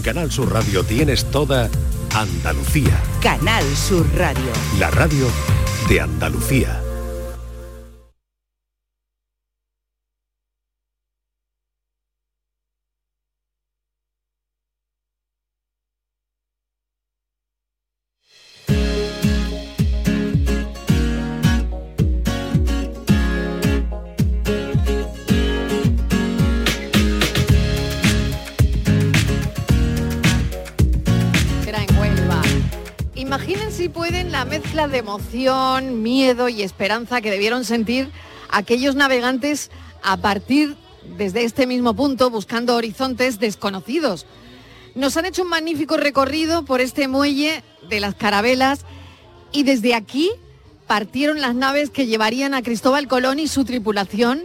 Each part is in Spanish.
En Canal Sur Radio tienes toda Andalucía. Canal Sur Radio. La radio de Andalucía. Emoción, miedo y esperanza que debieron sentir aquellos navegantes a partir desde este mismo punto buscando horizontes desconocidos. Nos han hecho un magnífico recorrido por este muelle de las carabelas y desde aquí partieron las naves que llevarían a Cristóbal Colón y su tripulación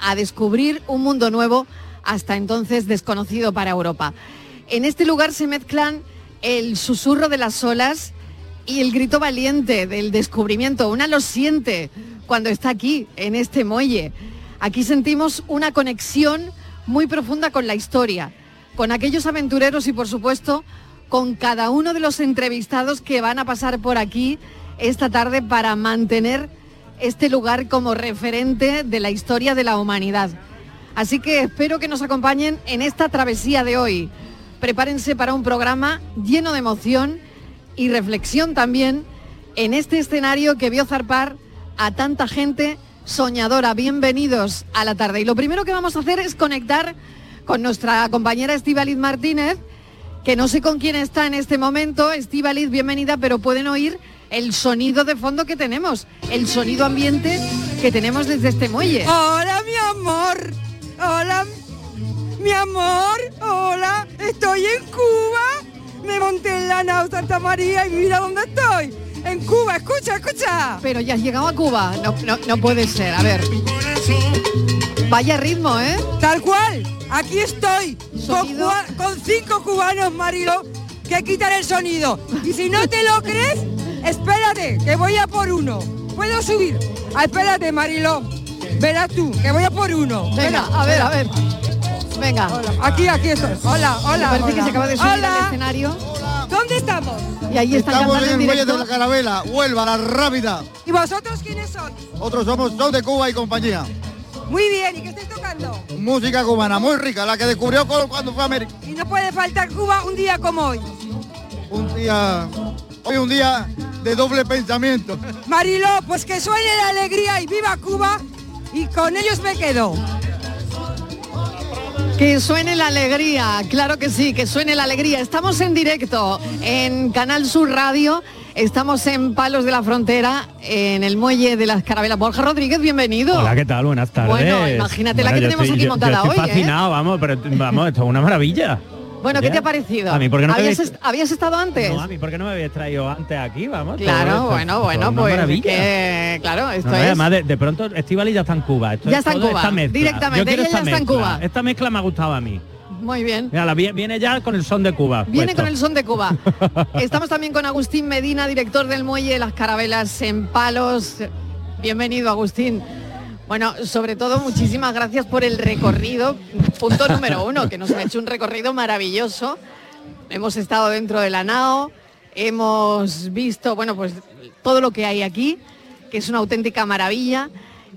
a descubrir un mundo nuevo hasta entonces desconocido para Europa. En este lugar se mezclan el susurro de las olas y el grito valiente del descubrimiento. Una lo siente cuando está aquí, en este muelle. Aquí sentimos una conexión muy profunda con la historia, con aquellos aventureros y por supuesto con cada uno de los entrevistados que van a pasar por aquí esta tarde para mantener este lugar como referente de la historia de la humanidad. Así que espero que nos acompañen en esta travesía de hoy. Prepárense para un programa lleno de emoción y reflexión también en este escenario que vio zarpar a tanta gente soñadora. Bienvenidos a la tarde. Y lo primero que vamos a hacer es conectar con nuestra compañera Estíbaliz Martínez, que no sé con quién está en este momento. Estíbaliz, bienvenida, pero pueden oír el sonido de fondo que tenemos, el sonido ambiente que tenemos desde este muelle. Hola, mi amor. Hola, mi amor. Hola, estoy en Cuba. Me monté en la nao Santa María y mira dónde estoy. En Cuba, escucha, escucha. Pero ya has llegado a Cuba. No, no, no puede ser. A ver. Vaya ritmo, ¿eh? Tal cual. Aquí estoy. Con, cinco cubanos, Marilo, que quitan el sonido. Y si no te lo crees, espérate, que voy a por uno. ¿Puedo subir? Ah, espérate, Marilo. Verás tú, que voy a por uno. Venga, a ver, a ver. Venga. Hola, Aquí, aquí estoy. Hola, hola. Me parece que hola. se acaba de subir Hola. al escenario. ¿Dónde estamos? Y ahí están Estamos cantando en el muelle de la Carabela, Huelva, la rápida. ¿Y vosotros quiénes son? Otros somos Show de Cuba y compañía. Muy bien, ¿y qué estáis tocando? Música cubana muy rica, la que descubrió Colón cuando fue a América. Y no puede faltar Cuba un día como hoy. Un día, hoy un día de doble pensamiento. Mariló, pues que suene la alegría y viva Cuba y con ellos me quedo. Que suene la alegría, claro que sí, que suene la alegría. Estamos en directo en Canal Sur Radio, estamos en Palos de la Frontera, en el muelle de las Carabelas. Borja Rodríguez, bienvenido. Hola, ¿qué tal? Buenas tardes. Bueno, imagínate la que tenemos estoy- aquí yo- montada yo estoy hoy, ¿eh? fascinado, vamos, pero vamos, esto es una maravilla. Bueno, ¿qué te ha parecido? A mí, ¿por qué no ¿Habías, habéis- est- habías estado antes? No, a mí, ¿por qué no me habéis traído antes aquí? Vamos. claro, todo bueno, todo bueno, pues que, claro, esto No, es... Además, de, de pronto Estivali ya está en Cuba. Esto Ya es está en Cuba, directamente, ella ya está en. Cuba. Esta mezcla me ha gustado a mí. Muy bien. Mira, la vi- viene ya con el son de Cuba. Viene puesto. con el son de Cuba. Estamos también con Agustín Medina, director del Muelle de las Carabelas en Palos. Bienvenido, Agustín. Bueno, sobre todo, muchísimas gracias por el recorrido. Punto número uno, que nos ha hecho un recorrido maravilloso. Hemos estado dentro de la NAO, hemos visto, bueno, pues todo lo que hay aquí, que es una auténtica maravilla.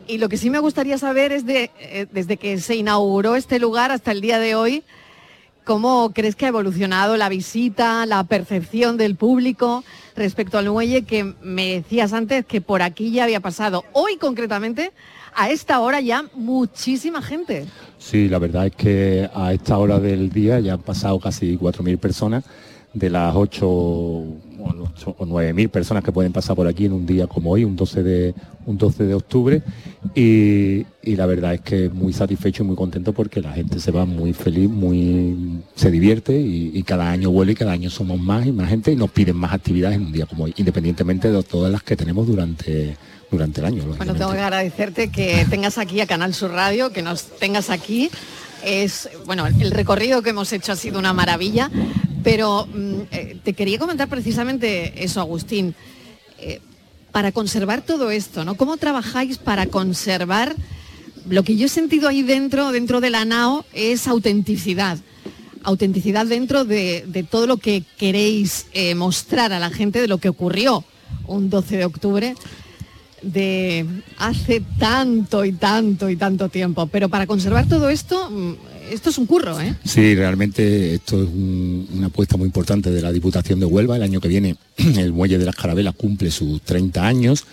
Y lo que sí me gustaría saber es de, eh, desde que se inauguró este lugar hasta el día de hoy, ¿Cómo crees que ha evolucionado la visita, la percepción del público respecto al muelle que me decías antes que por aquí ya había pasado? Hoy concretamente, a esta hora ya muchísima gente. Sí, la verdad es que a esta hora del día ya han pasado casi 4.000 personas de las 8 o 8 o 9.000 personas que pueden pasar por aquí en un día como hoy, un 12 de, un 12 de octubre. Y, y la verdad es que muy satisfecho y muy contento porque la gente se va muy feliz, muy se divierte y, y cada año vuelve y cada año somos más y más gente y nos piden más actividades en un día como hoy, independientemente de todas las que tenemos durante, durante el año. Bueno, tengo que agradecerte que tengas aquí a Canal Sur Radio, que nos tengas aquí. Es, bueno, el recorrido que hemos hecho ha sido una maravilla, pero mm, eh, te quería comentar precisamente eso, Agustín. Eh, para conservar todo esto, ¿no? ¿Cómo trabajáis para conservar lo que yo he sentido ahí dentro, dentro de la NAO, es autenticidad? autenticidad dentro de, de todo lo que queréis eh, mostrar a la gente de lo que ocurrió un 12 de octubre de hace tanto y tanto y tanto tiempo. Pero para conservar todo esto, mm, esto es un curro, ¿eh? Sí, realmente esto es un- una apuesta muy importante de la Diputación de Huelva. El año que viene el Muelle de las Carabelas cumple sus 30 años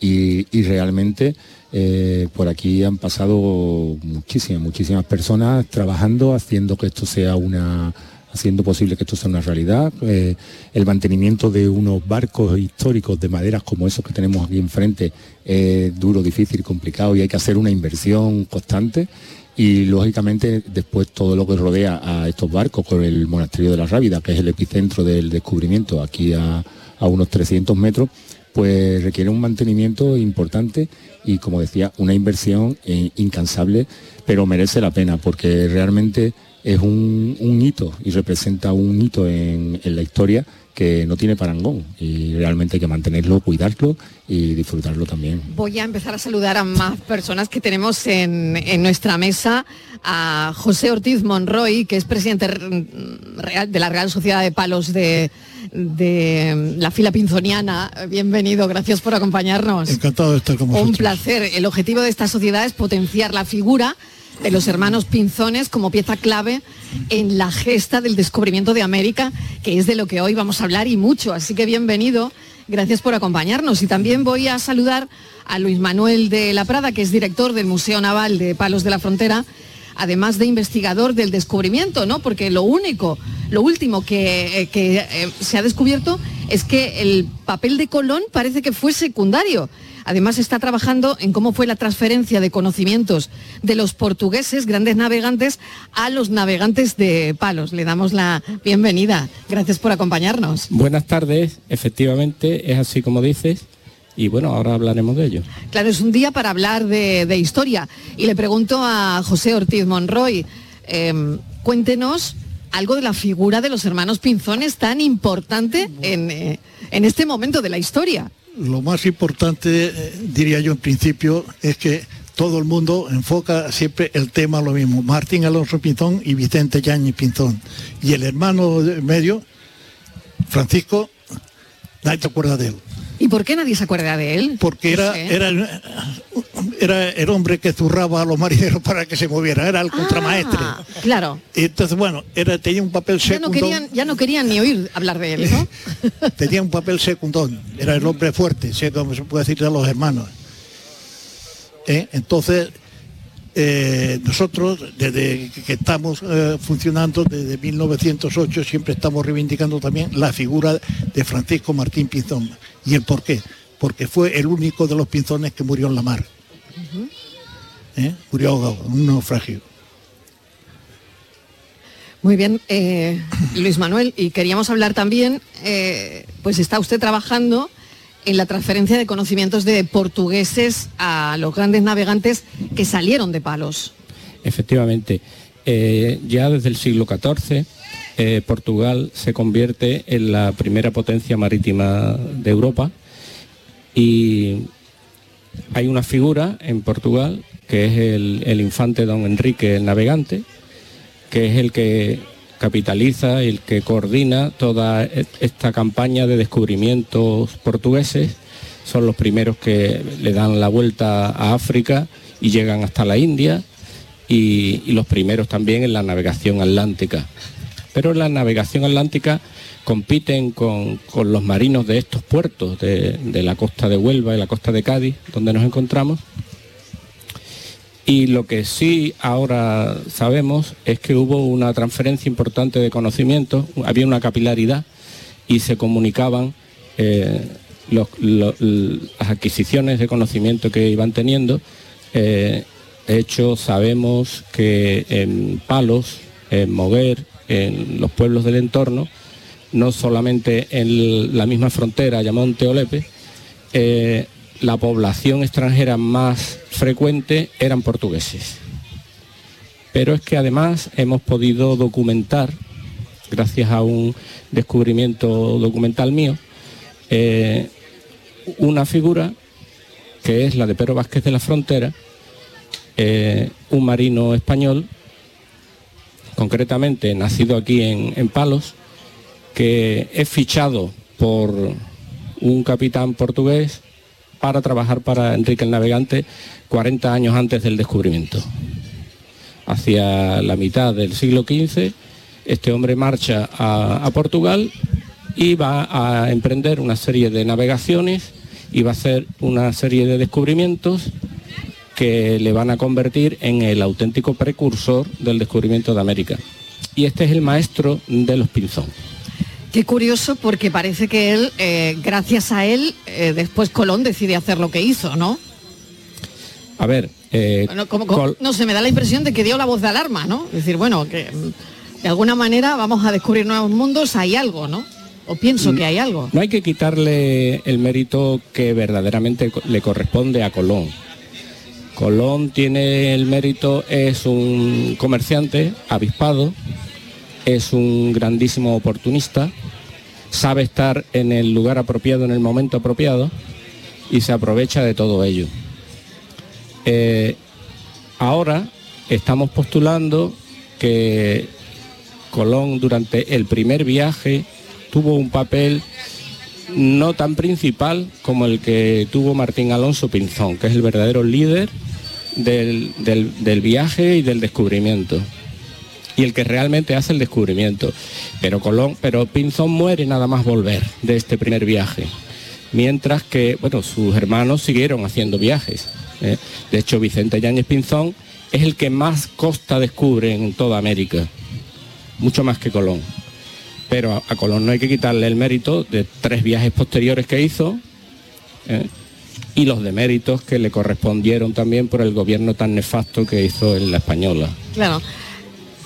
y, y realmente eh, por aquí han pasado muchísimas, muchísimas personas trabajando, haciendo que esto sea una haciendo posible que esto sea una realidad. Eh, el mantenimiento de unos barcos históricos de maderas como esos que tenemos aquí enfrente es duro, difícil, complicado y hay que hacer una inversión constante y lógicamente después todo lo que rodea a estos barcos con el monasterio de la Rábida, que es el epicentro del descubrimiento aquí a, a unos 300 metros, pues requiere un mantenimiento importante y como decía, una inversión eh, incansable, pero merece la pena porque realmente es un, un hito y representa un hito en, en la historia que no tiene parangón y realmente hay que mantenerlo, cuidarlo y disfrutarlo también. Voy a empezar a saludar a más personas que tenemos en, en nuestra mesa. A José Ortiz Monroy, que es presidente real- de la Real Sociedad de Palos de, de la fila pinzoniana. Bienvenido, gracias por acompañarnos. Encantado de estar con Un vosotros. placer. El objetivo de esta sociedad es potenciar la figura de los hermanos Pinzones como pieza clave en la gesta del descubrimiento de América, que es de lo que hoy vamos a hablar y mucho. Así que bienvenido, gracias por acompañarnos. Y también voy a saludar a Luis Manuel de la Prada, que es director del Museo Naval de Palos de la Frontera, además de investigador del descubrimiento, ¿no? Porque lo único, lo último que, eh, eh, se ha descubierto es que el papel de Colón parece que fue secundario. Además está trabajando en cómo fue la transferencia de conocimientos de los portugueses, grandes navegantes, a los navegantes de palos. Le damos la bienvenida. Gracias por acompañarnos. Buenas tardes, efectivamente, es así como dices, y bueno, ahora hablaremos de ello. Claro, es un día para hablar de, de historia. Y le pregunto a José Ortiz Monroy, eh, cuéntenos algo de la figura de los hermanos Pinzones tan importante en, eh, en este momento de la historia. Lo más importante, eh, diría yo en principio, es que todo el mundo enfoca siempre el tema lo mismo. Martín Alonso Pinzón y Vicente Yáñez Pinzón. Y el hermano medio, Francisco, nadie se acuerda de él. ¿Y por qué nadie se acuerda de él? Porque No era, sé. era, el- era el hombre que zurraba a los marineros para que se movieran, era el contramaestre. Ah, claro. Y entonces, bueno, era, tenía un papel Ya no, secundón. querían, ya no querían ni oír hablar de él, ¿no? tenía un papel secundón, era el hombre fuerte, sé como se puede decir de los hermanos. ¿Eh? Entonces, eh, nosotros, desde que estamos eh, funcionando, desde 1908, siempre estamos reivindicando también la figura de Francisco Martín Pinzón. ¿Y el por qué? Porque fue el único de los pinzones que murió en la mar. ¿Eh? Murió ahogado, en un naufragio. Muy bien, eh, Luis Manuel, y queríamos hablar también, eh, pues está usted trabajando en la transferencia de conocimientos de portugueses a los grandes navegantes que salieron de palos. Efectivamente, eh, ya desde el siglo XIV, eh, Portugal se convierte en la primera potencia marítima de Europa y hay una figura en Portugal que es el, infante don Enrique el Navegante, que es el que capitaliza el que coordina toda e- esta campaña de descubrimientos portugueses. Son los primeros que le dan la vuelta a África y llegan hasta la India y los primeros también en la navegación atlántica. Pero la navegación atlántica compiten con, con los marinos de estos puertos, de, de la costa de Huelva y la costa de Cádiz, donde nos encontramos. Y lo que sí ahora sabemos es que hubo una transferencia importante de conocimientos, había una capilaridad y se comunicaban eh, las adquisiciones de conocimiento que iban teniendo. Eh, de hecho, sabemos que en Palos, en Moguer, en los pueblos del entorno, no solamente en la misma frontera, Ayamonte o Lepe, eh, la población extranjera más frecuente eran portugueses. Pero es que además hemos podido documentar, gracias a un descubrimiento documental mío, eh, una figura que es la de Pedro Vázquez de la Frontera, eh, un marino español concretamente nacido aquí en, en Palos, que es fichado por un capitán portugués para trabajar para Enrique el Navegante 40 años antes del descubrimiento. Hacia la mitad del siglo XV, este hombre marcha a, a Portugal y va a emprender una serie de navegaciones y va a hacer una serie de descubrimientos que le van a convertir en el auténtico precursor del descubrimiento de América. Y este es el maestro de los pinzón. Qué curioso porque parece que él, eh, gracias a él, eh, después Colón decide hacer lo que hizo, ¿no? A ver, eh, Bueno, como- no se me da la impresión de que dio la voz de alarma, ¿no? Es decir, bueno, que mm, de alguna manera vamos a descubrir nuevos mundos, hay algo, ¿no? O pienso que hay algo. no hay que quitarle el mérito que verdaderamente le corresponde a Colón. Colón tiene el mérito, es un comerciante avispado, es un grandísimo oportunista, sabe estar en el lugar apropiado, en el momento apropiado y se aprovecha de todo ello. Eh, ahora estamos postulando que Colón durante el primer viaje tuvo un papel no tan principal como el que tuvo Martín Alonso Pinzón, que es el verdadero líder del, del- viaje y del descubrimiento. Y el que realmente hace el descubrimiento. Pero Colón, pero Pinzón muere nada más volver de este primer viaje. Mientras que, bueno, sus hermanos siguieron haciendo viajes. ¿eh? De hecho, Vicente Yáñez Pinzón es el que más costa descubre en toda América. Mucho más que Colón pero a, a Colón no hay que quitarle el mérito de tres viajes posteriores que hizo ¿eh? Y los deméritos que le correspondieron también por el gobierno tan nefasto que hizo en la española. Claro.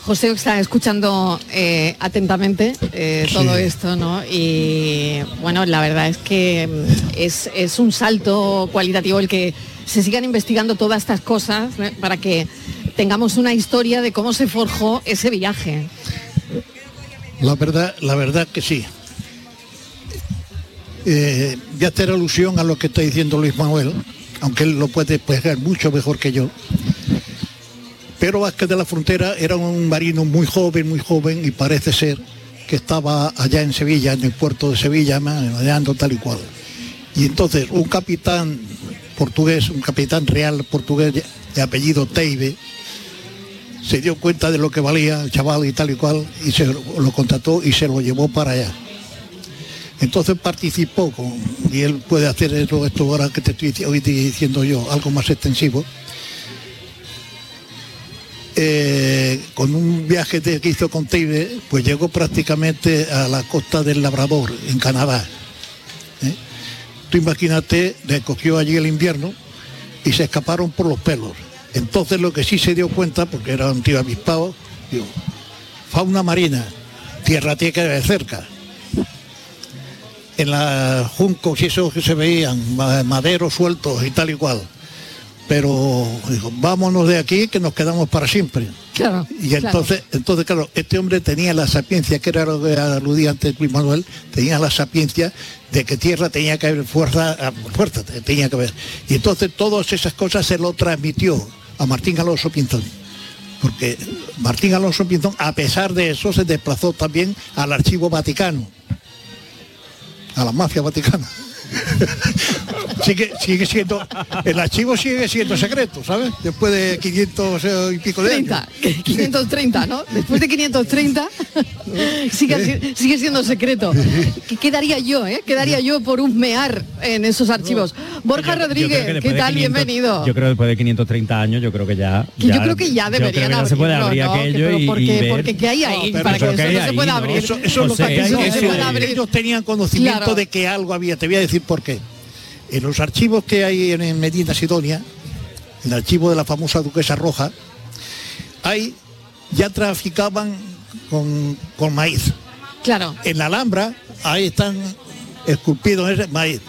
José está escuchando eh, atentamente eh, todo esto, ¿no? Y bueno, la verdad es que mm, es, es un salto cualitativo el que se sigan investigando todas estas cosas ¿eh? para que tengamos una historia de cómo se forjó ese viaje. La verdad, la verdad que sí. Eh, ya hacer alusión a lo que está diciendo Luis Manuel, aunque él lo puede explicar mucho mejor que yo. Pero Vázquez de la Frontera era un marino muy joven, muy joven, y parece ser que estaba allá en Sevilla, en el puerto de Sevilla, manejando tal y cual. Y entonces un capitán portugués, un capitán real portugués de apellido Teibe, se dio cuenta de lo que valía el chaval y tal y cual, y se lo contrató y se lo llevó para allá. Entonces participó con, y él puede hacer esto, ahora que te estoy hoy diciendo yo, algo más extensivo. Eh, con un viaje de- que hizo con Teibe, pues llegó prácticamente a la costa del Labrador, en Canadá. ¿eh? Tú imagínate, le cogió allí el invierno y se escaparon por los pelos. Entonces lo que sí se dio cuenta, porque era un tío avispado, digo, fauna marina, tierra tiene que cerca. En las juncos y eso que se veían, ma- maderos sueltos y tal y cual. Pero dijo, vámonos de aquí que nos quedamos para siempre. Claro. Y entonces, entonces, claro, este hombre tenía la sapiencia, que era lo que aludía antes Luis Manuel, tenía la sapiencia de que tierra tenía que haber fuerza, ah, fuerza tenía que haber. Y entonces todas esas cosas se lo transmitió a Martín Alonso Pinzón. Porque Martín Alonso Pinzón, a pesar de eso, se desplazó también al archivo vaticano, a la mafia vaticana. sigue, sigue siendo, el archivo sigue siendo secreto, ¿sabes? Después de 500 y pico de años. 30, 530, ¿no? Después de 530 sigue, si- sigue siendo secreto. ¿Qué quedaría yo, eh? Quedaría yo por husmear en esos archivos. Borja Yo Rodríguez, que ¿qué tal? 500 Bienvenido. Yo creo que después de 530 años, yo creo que ya... Que yo creo que ya yo deberían ya se puede abrir ¿no? Aquello y, ¿por y qué? ver- Porque ¿qué hay ahí para que ¿qué eso no se pueda no? abrir? Eso, es lo que no ellos, tenían conocimiento Claro. de que algo había. Te voy a decir por qué. En los archivos que hay en, en Medina Sidonia, en el archivo de la famosa duquesa roja, hay ya traficaban con, con maíz. Claro. En la Alhambra, ahí están esculpidos ese maíz.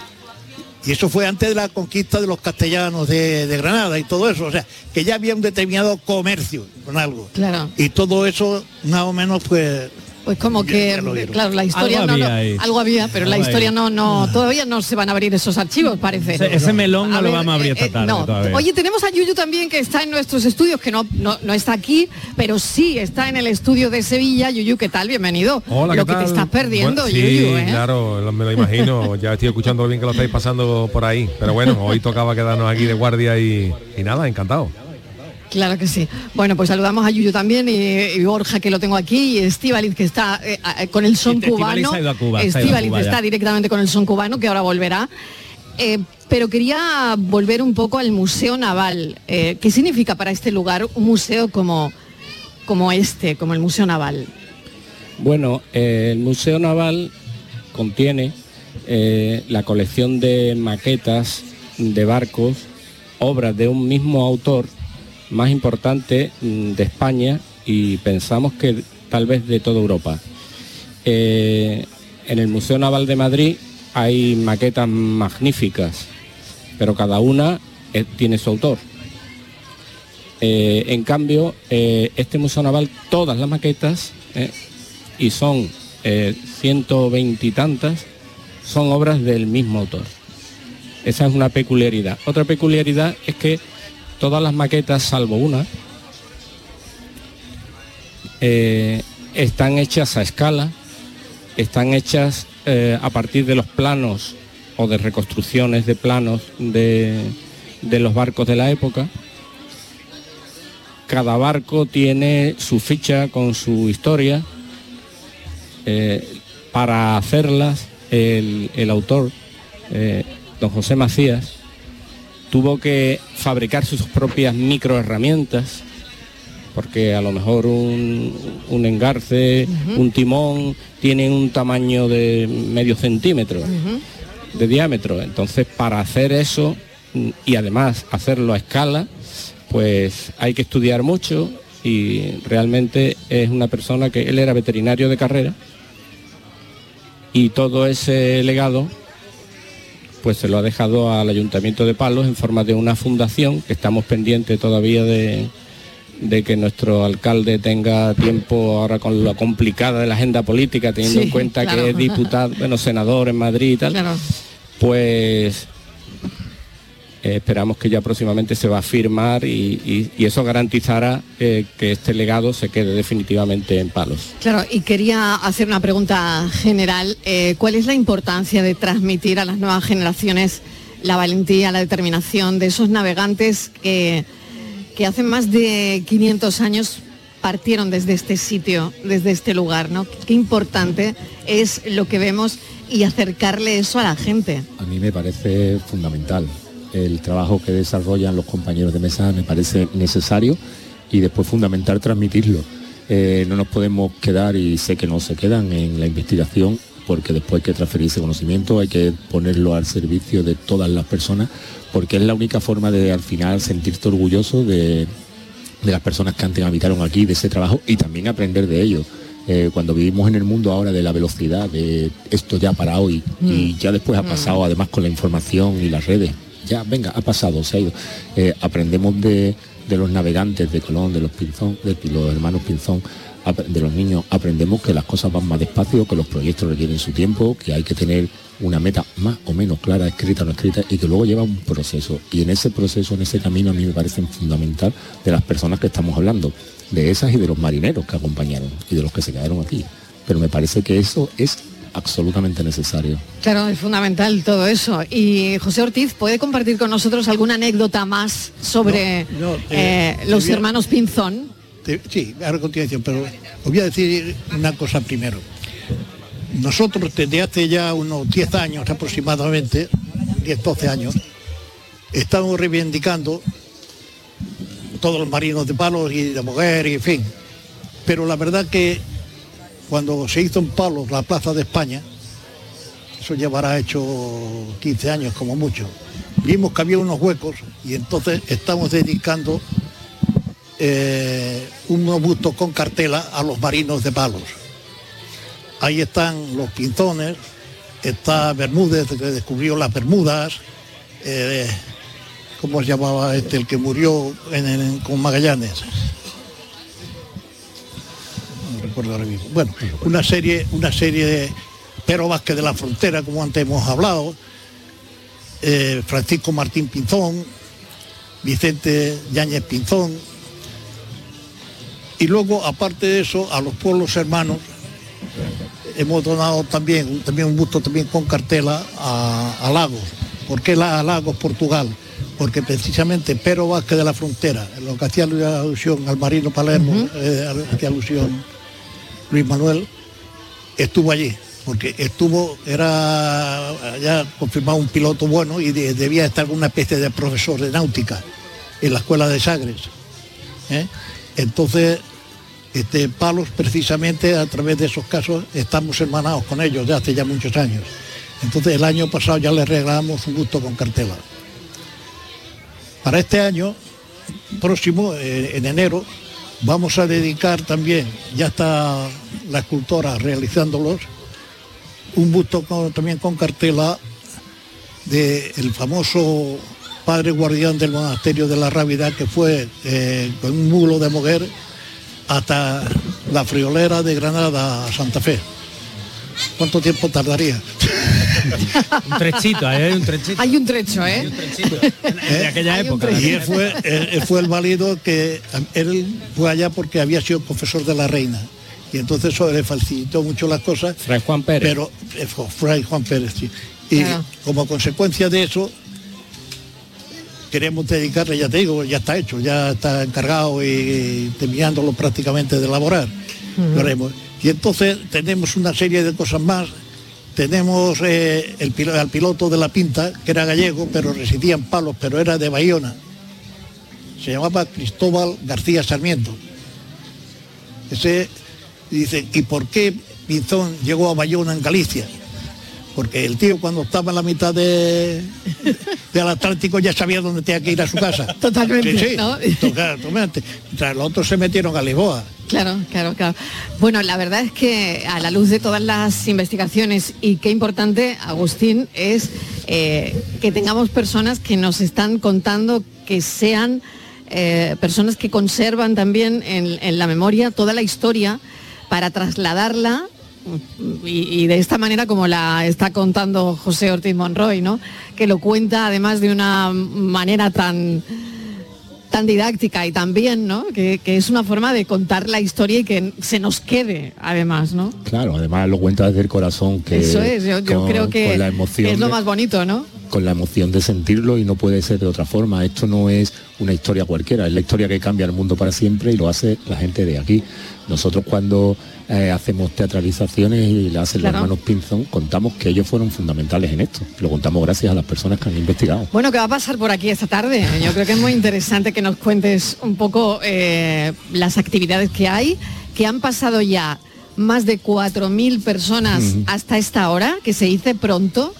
Y eso fue antes de la conquista de los castellanos de, de Granada y todo eso. O sea, que ya había un determinado comercio con algo. Claro. Y todo eso, más o menos, pues Pues como que, claro, la historia Algo no, no- había algo había, pero la historia ahí. no, no, todavía no se van a abrir esos archivos, parece. Ese- ese melón no lo vamos a abrir esta tarde no. todavía. Oye, tenemos a Yuyu también que está en nuestros estudios, que no, no, no está aquí, pero sí está en el estudio de Sevilla. Yuyu, ¿qué tal? Bienvenido. Hola, Lo ¿qué que te estás perdiendo, Bueno, sí, Yuyu, ¿eh? claro, lo- me lo imagino. Ya estoy escuchando lo bien que lo estáis pasando por ahí. Pero bueno, hoy tocaba quedarnos aquí de guardia y, y nada, encantado. Claro que sí. Bueno, pues saludamos a Yuyu también y, y Borja que lo tengo aquí y Estivaliz que está eh, eh, con el son cubano. ya. está directamente con el son cubano que ahora volverá. Eh, pero quería volver un poco al Museo Naval. Eh, ¿Qué significa para este lugar un museo como, como este, como el Museo Naval? Bueno, eh, el Museo Naval contiene eh, la colección de maquetas de barcos, obras de un mismo autor más importante mm, de España y pensamos que tal vez de toda Europa. Eh, en el Museo Naval de Madrid hay maquetas magníficas, pero cada una eh, tiene su autor. Eh, en cambio, este Museo Naval, todas las maquetas, y son eh, 120 y tantas, son obras del mismo autor. Esa es una peculiaridad. Otra peculiaridad es que todas las maquetas, salvo una, eh, están hechas a escala, están hechas eh, a partir de los planos o de reconstrucciones de planos de, los barcos de la época. Cada barco tiene su ficha con su historia. Eh, para hacerlas, el, autor, don José Macías, tuvo que fabricar sus propias microherramientas, porque a lo mejor un, un engarce, un timón, tienen un tamaño de medio centímetro de diámetro. Entonces, para hacer eso y además hacerlo a escala, pues hay que estudiar mucho y realmente es una persona que él era veterinario de carrera y todo ese legado pues se lo ha dejado al Ayuntamiento de Palos en forma de una fundación que estamos pendientes todavía de, de que nuestro alcalde tenga tiempo ahora con lo complicada de la agenda política, teniendo Sí, en cuenta claro. que es diputado, bueno, senador en Madrid y tal, pues eh, esperamos que ya próximamente se va a firmar y, y- y eso garantizará eh, que este legado se quede definitivamente en Palos. Claro, y quería hacer una pregunta general. Eh, ¿Cuál es la importancia de transmitir a las nuevas generaciones la valentía, la determinación de esos navegantes que, que hace más de 500 años partieron desde este sitio, desde este lugar? ¿no? Qué importante es lo que vemos y acercarle eso a la gente. A mí me parece fundamental. El trabajo que desarrollan los compañeros de mesa me parece necesario y después fundamental transmitirlo. Eh, no nos podemos quedar, y sé que no se quedan en la investigación, porque después hay que transferir ese conocimiento, hay que ponerlo al servicio de todas las personas, porque es la única forma de al final sentirte orgulloso de, de las personas que antes habitaron aquí, de ese trabajo y también aprender de ellos. Eh, cuando vivimos en el mundo ahora de la velocidad, de esto ya para hoy y ya después ha pasado además con la información y las redes, ya venga, ha pasado, se ha ido. Eh, aprendemos de, de los navegantes de Colón, de los Pinzón, de los hermanos Pinzón, de los niños, aprendemos que las cosas van más despacio, que los proyectos requieren su tiempo, que hay que tener una meta más o menos clara, escrita o no escrita, y que luego lleva un proceso. Y en ese proceso, en ese camino, a mí me parece fundamental de las personas que estamos hablando, de esas y de los marineros que acompañaron y de los que se quedaron aquí. Pero me parece que eso es absolutamente necesario. Claro, es fundamental todo eso. Y José Ortiz, ¿puede compartir con nosotros alguna anécdota más sobre No, no, eh, eh, los te voy a- hermanos Pinzón? Te- sí, ahora a continuación, pero os voy a decir una cosa primero. Nosotros desde hace ya unos 10 años aproximadamente, 10, 12 años, estamos reivindicando todos los marinos de palos y de mujer y en fin. Pero la verdad que cuando se hizo en palos la Plaza de España, eso llevará hecho 15 años como mucho, vimos que había unos huecos y entonces estamos dedicando eh, un busto con cartela a los marinos de palos. Ahí están los pinzones, está Bermúdez, que descubrió las Bermudas, eh, ¿cómo se llamaba este, el que murió con Magallanes? Recuerdo ahora mismo. Bueno, una serie, una serie de Pero Vázquez de la Frontera, como antes hemos hablado, eh, Francisco Martín Pinzón, Vicente Yáñez Pinzón, y luego, aparte de eso, a los pueblos hermanos hemos donado también, también un busto también con cartela a, Lagos. ¿Por qué a Lagos, Portugal? Porque precisamente Pero Vázquez de la Frontera, lo que hacía alusión al Marino Palermo, eh, hacía alusión Luis Manuel, estuvo allí, porque estuvo, era ya confirmado un piloto bueno y debía estar una especie de profesor de náutica en la escuela de Sagres. ¿eh? Entonces, este, Palos, precisamente a través de esos casos, estamos hermanados con ellos ya hace ya muchos años. Entonces, el año pasado ya les regalamos un gusto con cartela. Para este año próximo, eh, en enero, vamos a dedicar también, ya está la escultora realizándolos, un busto también con cartela del famoso padre guardián del monasterio de la Rábida, que fue eh, con un mulo de mujer hasta la friolera de Granada a Santa Fe. ¿Cuánto tiempo tardaría? un trechito, hay un trechito. Hay un trecho, ¿eh? De aquella época. Y él fue, fue el válido que él fue allá porque había sido profesor de la reina. Y entonces eso le facilitó mucho las cosas. Fray Juan Pérez. Pero, eh, Fray Juan Pérez, sí. Y como consecuencia de eso, queremos dedicarle, ya te digo, ya está hecho, ya está encargado y terminándolo prácticamente de elaborar. Y entonces tenemos una serie de cosas más. Tenemos eh, el, al piloto de la Pinta, que era gallego, pero residía en Palos, pero era de Bayona. Se llamaba Cristóbal García Sarmiento. Ese dice, ¿y por qué Pinzón llegó a Bayona en Galicia? porque el tío cuando estaba en la mitad de, del Atlántico ya sabía dónde tenía que ir a su casa. Totalmente. Sí, totalmente. los otros se metieron a Lisboa. Claro, claro, claro. Bueno, la verdad es que a la luz de todas las investigaciones y qué importante, Agustín, es eh, que tengamos personas que nos están contando que sean eh, personas que conservan también en la memoria toda la historia para trasladarla y, de esta manera como la está contando José Ortiz Monroy, ¿no? Que lo cuenta además de una manera tan tan didáctica y también, ¿no? Que, es una forma de contar la historia y que se nos quede, además, ¿no? Claro, además lo cuenta desde el corazón, que eso es, yo, creo que es lo más bonito, ¿no? Con la emoción de sentirlo y no puede ser de otra forma. Esto no es una historia cualquiera, es la historia que cambia el mundo para siempre y lo hace la gente de aquí. Nosotros cuando eh, hacemos teatralizaciones y le hacen los hermanos Pinzón, contamos que ellos fueron fundamentales en esto. Lo contamos gracias a las personas que han investigado. Bueno, ¿qué va a pasar por aquí esta tarde? Yo creo que es muy interesante que nos cuentes un poco eh, las actividades que hay, que han pasado ya más de 4.000 personas hasta esta hora, que se dice pronto,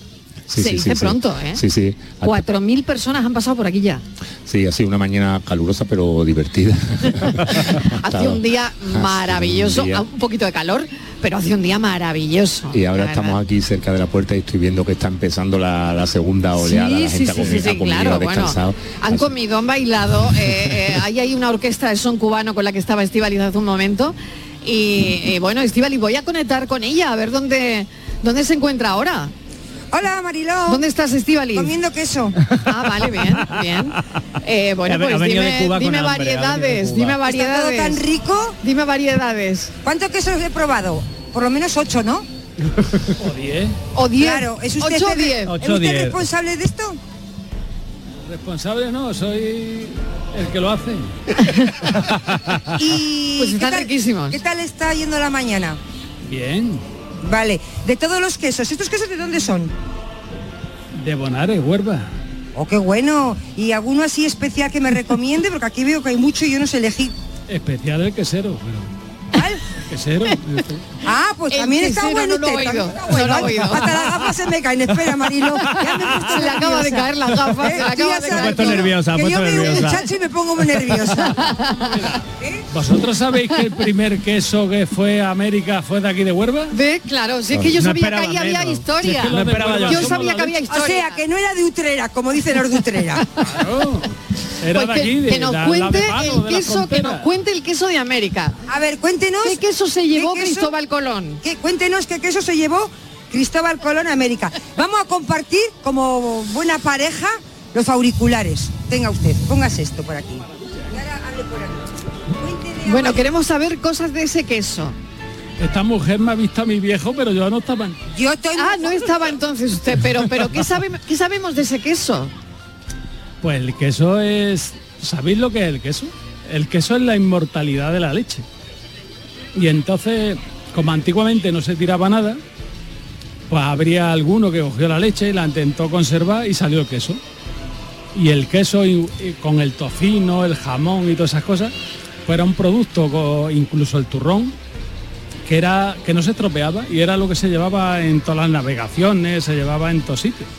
se dice pronto, ¿eh? Sí, sí. 4.000 personas han pasado por aquí ya. Sí, ha sido una mañana calurosa pero divertida. hace un día maravilloso, un, poquito de calor, pero hace un día maravilloso. Y ahora estamos aquí cerca de la puerta y estoy viendo que está empezando la, segunda oleada. la gente ha comido, claro, descansado. han comido, han bailado. Eh, eh, ahí hay una orquesta de son cubano con la que estaba Estivaliz hace un momento. Y, bueno, Estivaliz, voy a conectar con ella a ver dónde, dónde se encuentra ahora. Hola Mariló. ¿Dónde estás, Estivali? Comiendo queso. Ah, vale, bien, bien. Eh, bueno, pues dime, dime variedades, dime variedades. ¿Está todo tan rico? Dime variedades. ¿Cuántos quesos he probado? Por lo menos ocho, ¿no? O diez. O diez. Claro, ¿es usted, ocho, diez. ¿Es usted responsable de esto? Responsable no, soy el que lo hace. y pues están riquísimos. ¿Qué tal está yendo la mañana? Bien. Vale, de todos los quesos, ¿estos quesos de dónde son? De Bonares, Huerva. Oh, qué bueno. ¿Y alguno así especial que me recomiende? Porque aquí veo que hay mucho y yo no sé elegir. Especial el quesero, pero... Quesero. Ah, pues también está bueno no usted. Lo bueno. No lo Hasta las gafas se me caen. Espera, Marilo. Ya me se le acaba de caer las gafas. Se le acaba de caer. Puesto nerviosa, que puesto yo veo un muchacho y me pongo muy nerviosa. ¿Vosotros sabéis que el primer queso que fue a América fue de aquí de Huerva? Ve, claro, si es que yo sabía que ahí había historia. yo. sabía que había historia. O sea, que no era de Utrera, como dicen los de Utrera. Claro. Era Pues de que, aquí, de- que nos la- la cuente de el de la queso, que nos cuente el queso de América. A ver, cuéntenos. ¿Qué queso se llevó queso- Cristóbal Colón? qué- cuéntenos qué queso se llevó Cristóbal Colón a América. Vamos a compartir como buena pareja los auriculares. Tenga usted, póngase esto por aquí. Bueno, queremos saber cosas de ese queso. Esta mujer me ha visto a mi viejo, pero yo no estaba. Yo estoy Ah, no estaba entonces usted, pero, pero ¿qué, sabe, ¿qué sabemos de ese queso? Pues el queso es. ¿Sabéis lo que es el queso? El queso es la inmortalidad de la leche. Y entonces, como antiguamente no se tiraba nada, pues habría alguno que cogió la leche, la intentó conservar y salió el queso. Y el queso y- y con el tocino, el jamón y todas esas cosas, pues era un producto, incluso el turrón, que era que no se estropeaba y era lo que se llevaba en todas las navegaciones, se llevaba en todos sitios.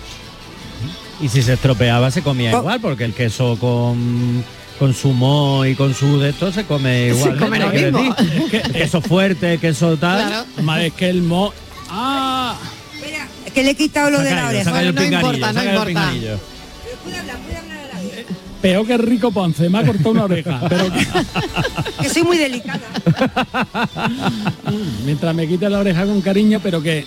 Y si se estropeaba se comía Co- igual, porque el queso con, con su mo y con su de esto se come Se igual. come lo mismo. queso fuerte, queso tal. Claro. Más es que el mo... ¡Ah! Espera, que le he quitado lo Se de la se oreja. Bueno, no importa, se no importa. Puede hablar, puede hablar a la vez. Peor que rico Ponce, me ha cortado una oreja. Pero que- Que soy muy delicada. mientras me quite la oreja con cariño, pero que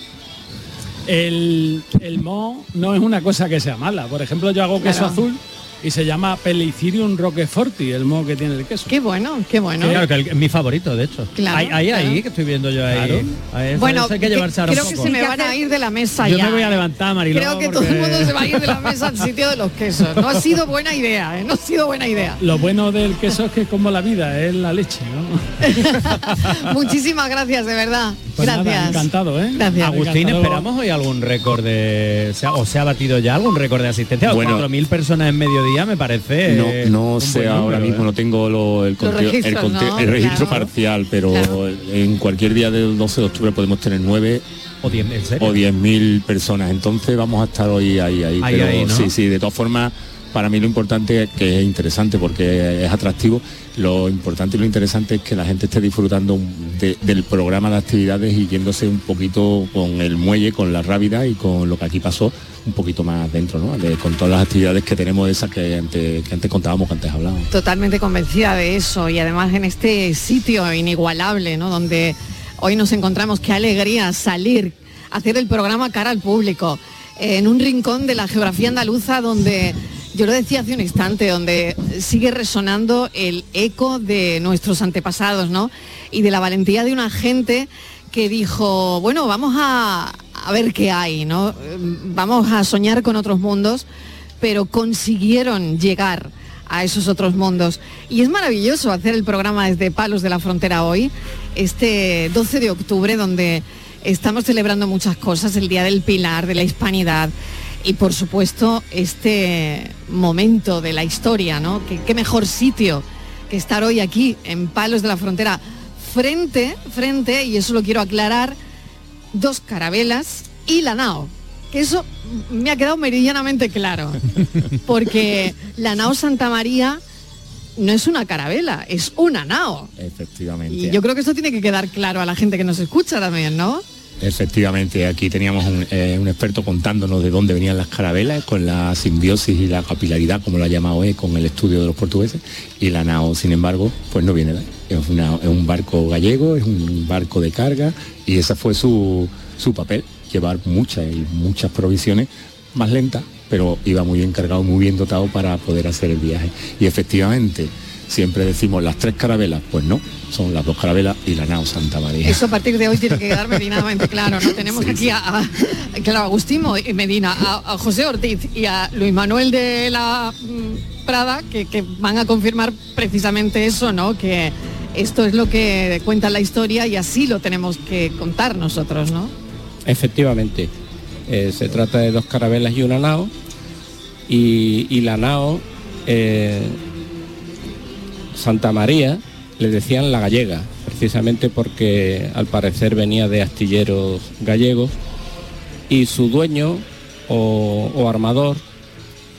el, el mo no es una cosa que sea mala. Por ejemplo, yo hago queso Claro. azul y se llama Pelicirium roqueforti, el mo que tiene el queso. Qué bueno, qué bueno. Claro, que el- es mi favorito, de hecho. Claro, ahí, ahí, claro. ahí, que estoy viendo yo ahí. Claro. Ahí, eso- Bueno, eso hay que llevarse ahora creo un que se me van a ir de la mesa Yo ya. me voy a ¿eh? levantar, Mariló, Creo que todo el mundo se va a ir de la mesa al sitio de los quesos. No ha sido buena idea, ¿eh? no ha sido buena idea. Lo bueno del queso es que es como la vida, es la leche, ¿no? Muchísimas gracias, de verdad. Pues nada, gracias. encantado, ¿eh? Gracias. Agustín, Encantado. ¿esperamos hoy algún récord de... se ha- o se ha batido ya algún récord de asistencia? Bueno. 4.000 personas en mediodía me parece... No, eh, no un sé, ahora número, mismo ¿eh? no tengo lo- el, conteo- el, registros, conteo- ¿no? el registro Claro. parcial, pero Claro. en cualquier día del 12 de octubre podemos tener 9 O 10, ¿en serio? o 10 mil personas. Entonces vamos a estar hoy ahí, ahí. Ahí, pero ahí, ¿no? sí, sí, de todas formas, para mí lo importante es que es interesante porque es atractivo. Lo importante y lo interesante es que la gente esté disfrutando de- del programa de actividades y yéndose un poquito con el muelle, con la rábida y con lo que aquí pasó, un poquito más dentro, ¿no? Con todas las actividades que tenemos esas que antes, antes contábamos, que antes hablábamos. Totalmente convencida de eso y además en este sitio inigualable, ¿no? Donde hoy nos encontramos, qué alegría salir, hacer el programa cara al público, en un rincón de la geografía andaluza donde, yo lo decía hace un instante, donde sigue resonando el eco de nuestros antepasados, ¿no? Y de la valentía de una gente que dijo, bueno, vamos a, a ver qué hay, ¿no? Vamos a soñar con otros mundos, pero consiguieron llegar a esos otros mundos. Y es maravilloso hacer el programa desde Palos de la Frontera hoy, este 12 de octubre, donde estamos celebrando muchas cosas, el Día del Pilar, de la Hispanidad y por supuesto este momento de la historia, ¿no? ¿Qué, qué mejor sitio que estar hoy aquí en Palos de la Frontera, frente, frente, y eso lo quiero aclarar, dos carabelas y la nao. Que eso me ha quedado meridianamente claro. Porque la nao Santa María no es una carabela, es una nao. Efectivamente. Y yo creo que esto tiene que quedar claro a la gente que nos escucha también, ¿no? Efectivamente, aquí teníamos un, eh, un experto contándonos de dónde venían las carabelas, con la simbiosis y la capilaridad, como lo ha llamado él, con el estudio de los portugueses, y la nao, sin embargo, pues no viene de ahí. Es un barco gallego, es un barco de carga, y ese fue su, su papel, llevar muchas y muchas provisiones más lentas, pero iba muy bien cargado, muy bien dotado para poder hacer el viaje. Y efectivamente, siempre decimos las tres carabelas, pues no, son las dos carabelas y la nao Santa María. Eso a partir de hoy tiene que quedar meridianamente claro. ¿no? Tenemos aquí a, a- claro, Agustín Medina, a, a José Ortiz y a Luis Manuel de la mm, Prada que, que van a confirmar precisamente eso, ¿no? Que esto es lo que cuenta la historia y así lo tenemos que contar nosotros, ¿no? Efectivamente, eh, se trata de dos carabelas y una nao. Y, y la nao, eh, Santa María, le decían la gallega, precisamente porque al parecer venía de astilleros gallegos. Y su dueño o, o armador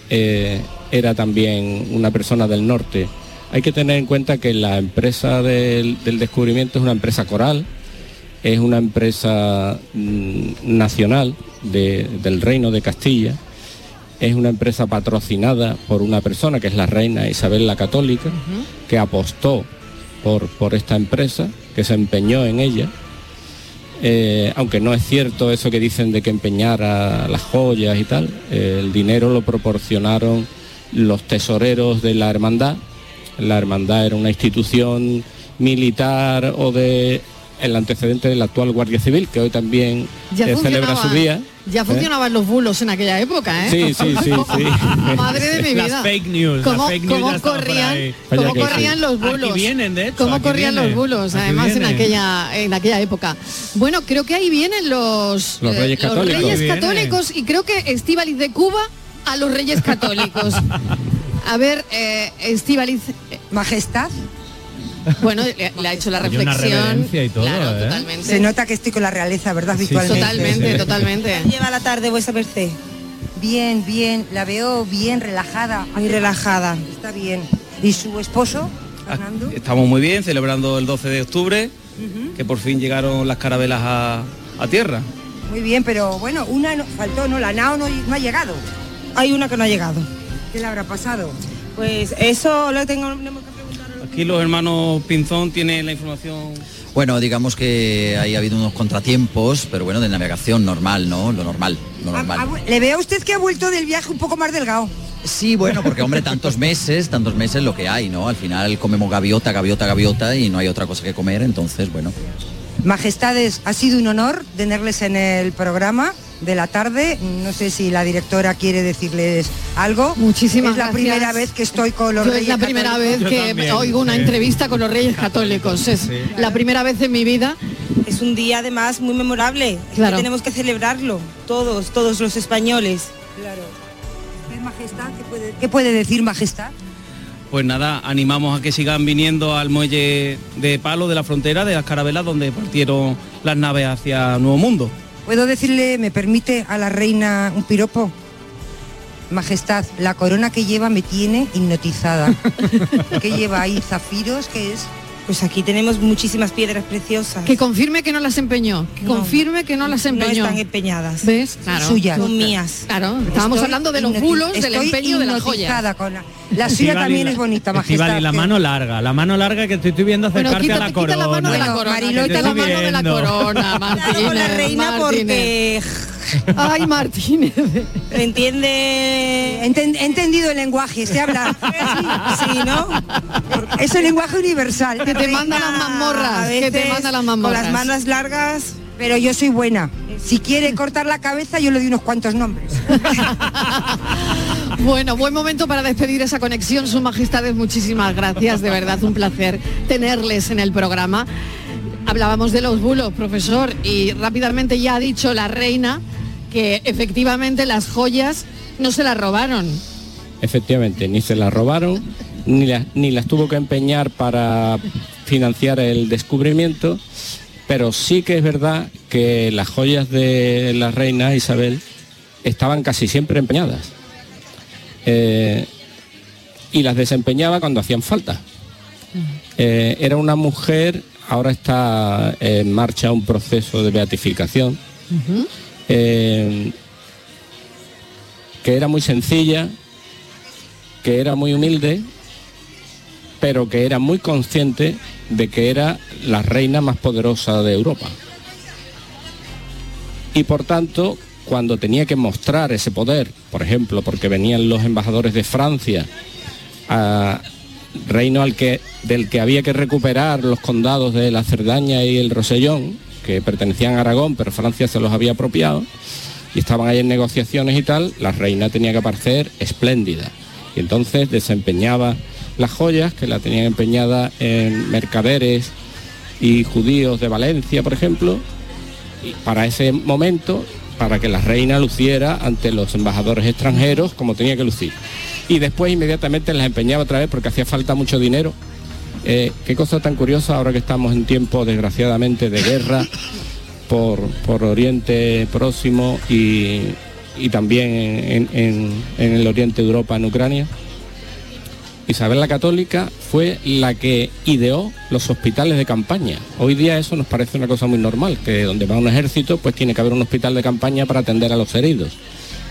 eh, era también una persona del norte. Hay que tener en cuenta que la empresa del, del descubrimiento es una empresa coral, es una empresa mm, nacional de- del Reino de Castilla es una empresa patrocinada por una persona que es la reina Isabel la Católica, que apostó por, por esta empresa, que se empeñó en ella. Eh, aunque no es cierto eso que dicen de que empeñara las joyas y tal, eh, el dinero lo proporcionaron los tesoreros de la hermandad. La hermandad era una institución militar o de el antecedente del actual Guardia Civil, que hoy también Ya eh, celebra su día. Ya ¿eh? funcionaban los bulos en aquella época, ¿eh? Sí, sí, sí, sí. Madre de mi vida. Las fake news, ¿Cómo, fake news corrían, cómo corrían sí. los Aquí bulos? vienen, de hecho, ¿Cómo aquí corrían vienen, los bulos? aquí Además, en aquella, en aquella época. Bueno, creo que ahí vienen los, Los Reyes Católicos. Reyes. Católicos y creo que Estíbaliz de Cuba a los Reyes Católicos. A ver, eh, Estíbaliz, eh, Majestad, bueno, le, le ha hecho la reflexión. y todo, claro, ¿eh? totalmente. se nota que estoy con la realeza, ¿verdad? Sí, Habitualmente. Totalmente, totalmente. Lleva la tarde vuestra merced. Bien, bien, la veo bien relajada. Muy relajada. Está bien. ¿Y su esposo, Fernando? Estamos muy bien, celebrando el 12 de octubre, que por fin llegaron las carabelas a, a tierra. Muy bien, pero bueno, una no- faltó, ¿no? La NAO no, no ha llegado. Hay una que no ha llegado. ¿Qué le habrá pasado? Pues eso lo tengo. Aquí los hermanos Pinzón tienen la información. Bueno, digamos que ahí ha habido unos contratiempos, pero bueno, de navegación normal, ¿no? Lo normal, lo Ha- normal. vu- le veo a usted que ha vuelto del viaje un poco más delgado. Sí, bueno, porque hombre, tantos meses, tantos meses lo que hay, ¿no? Al final comemos gaviota, gaviota, gaviota y no hay otra cosa que comer, entonces, bueno. Majestades, ha sido un honor tenerles en el programa de la tarde. No sé si la directora quiere decirles algo. Muchísimas Es la gracias. primera vez que estoy con los Yo Reyes es la primera Católicos. vez que oigo una entrevista con los Reyes Católicos. Es la primera vez en mi vida. Es un día además muy memorable. Que Claro. tenemos que celebrarlo. Todos, todos los españoles. Claro. ¿Qué majestad? ¿Qué puede, qué puede decir majestad? Pues nada, animamos a que sigan viniendo al muelle de Palo de la frontera de las carabelas donde partieron las naves hacia Nuevo Mundo. ¿Puedo decirle, me permite a la reina un piropo? Majestad, la corona que lleva me tiene hipnotizada. ¿Qué lleva ahí? ¿Zafiros? ¿Qué es? Pues aquí tenemos muchísimas piedras preciosas. Que confirme que no las empeñó. Que No. confirme que no las no empeñó. están empeñadas. ¿Ves? Claro. Suyas. Son mías. Claro, estábamos Estoy hablando de los bulos, del empeño de las joyas. hipnotizada Con la, la suya también la- es bonita, majestad. Estivali, la mano larga, la mano larga que te estoy viendo Bueno, acercarte quita, a la quita corona. la mano de la Bueno, corona. Mariló, quita te la mano de la corona, Martínez. con la reina Martínez. porque Ay, Martínez. entiende Enten- he entendido el lenguaje, sé hablar. sí, ¿no? Es el lenguaje universal. Que te manda las mazmorras. Que te manda las Con mazmorras. las manos largas. Pero yo soy buena. Si quiere cortar la cabeza, yo le doy unos cuantos nombres. Bueno, buen momento para despedir esa conexión. Sus majestades, muchísimas gracias. De verdad, un placer tenerles en el programa. Hablábamos de los bulos, profesor, y rápidamente ya ha dicho la reina que efectivamente las joyas no se las robaron. Efectivamente, ni se las robaron, ni las, ni las tuvo que empeñar para financiar el descubrimiento, pero sí que es verdad que las joyas de la reina Isabel estaban casi siempre empeñadas. Eh, y las desempeñaba cuando hacían falta. Eh, era una mujer, ahora está en marcha un proceso de beatificación, eh, que era muy sencilla, que era muy humilde, pero que era muy consciente de que era la reina más poderosa de Europa. Y por tanto, cuando tenía que mostrar ese poder, por ejemplo, porque venían los embajadores de Francia, a reino del que había que recuperar los condados de la Cerdaña y el Rosellón, que pertenecían a Aragón, pero Francia se los había apropiado, y estaban ahí en negociaciones y tal, la reina tenía que aparecer espléndida. Y entonces desempeñaba las joyas que la tenían empeñada en mercaderes y judíos de Valencia, por ejemplo, para ese momento, para que la reina luciera ante los embajadores extranjeros como tenía que lucir. Y después inmediatamente las empeñaba otra vez porque hacía falta mucho dinero. Eh, qué cosa tan curiosa ahora que estamos en tiempo, desgraciadamente, de guerra por, por Oriente Próximo y, y también en, en- en el Oriente de Europa, en Ucrania. Isabel la Católica fue la que ideó los hospitales de campaña. Hoy día eso nos parece una cosa muy normal, que donde va un ejército pues tiene que haber un hospital de campaña para atender a los heridos.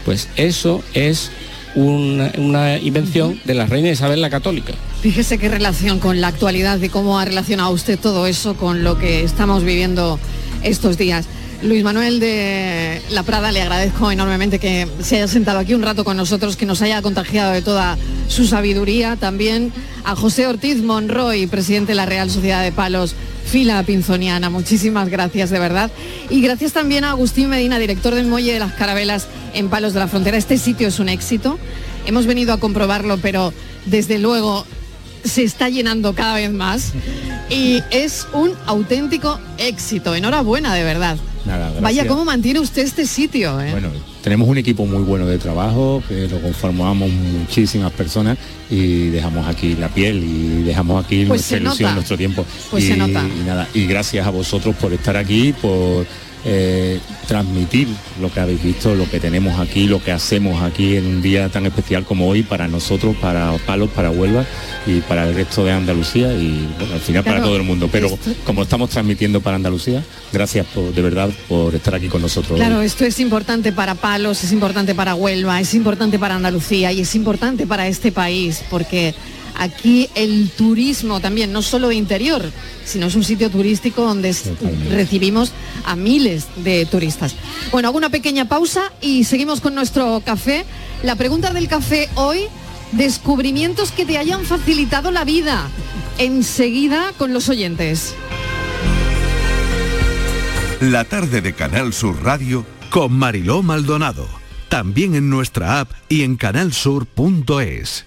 Pues eso es una, una invención de la reina Isabel la Católica. Fíjese qué relación con la actualidad y cómo ha relacionado usted todo eso con lo que estamos viviendo estos días. Luis Manuel de La Prada, le agradezco enormemente que se haya sentado aquí un rato con nosotros, que nos haya contagiado de toda su sabiduría. También a José Ortiz Monroy, presidente de la Real Sociedad de Palos, Fila Pinzoniana. Muchísimas gracias, de verdad. Y gracias también a Agustín Medina, director del Muelle de las Carabelas en Palos de la Frontera. Este sitio es un éxito. Hemos venido a comprobarlo, pero desde luego se está llenando cada vez más y es un auténtico éxito. Enhorabuena, de verdad. Nada. Vaya, ¿cómo mantiene usted este sitio? eh? Bueno, tenemos un equipo muy bueno de trabajo, que lo conformamos muchísimas personas y dejamos aquí la piel y dejamos aquí Pues nuestra ilusión, nota. nuestro tiempo. Pues y, se nota. y nada, y gracias a vosotros por estar aquí, por eh, transmitir lo que habéis visto, lo que tenemos aquí, lo que hacemos aquí en un día tan especial como hoy para nosotros, para Palos, para Huelva y para el resto de Andalucía y bueno, al final para todo el mundo. Pero esto- como estamos transmitiendo para Andalucía, gracias por, de verdad por estar aquí con nosotros. hoy. Claro, esto es importante para Palos, es importante para Huelva, es importante para Andalucía y es importante para este país porque aquí el turismo también, no solo de interior, sino es un sitio turístico donde recibimos a miles de turistas. Bueno, hago una pequeña pausa y seguimos con nuestro café. La pregunta del café hoy, descubrimientos que te hayan facilitado la vida. Enseguida con los oyentes. La tarde de Canal Sur Radio con Mariló Maldonado. También en nuestra app y en canalsur.es.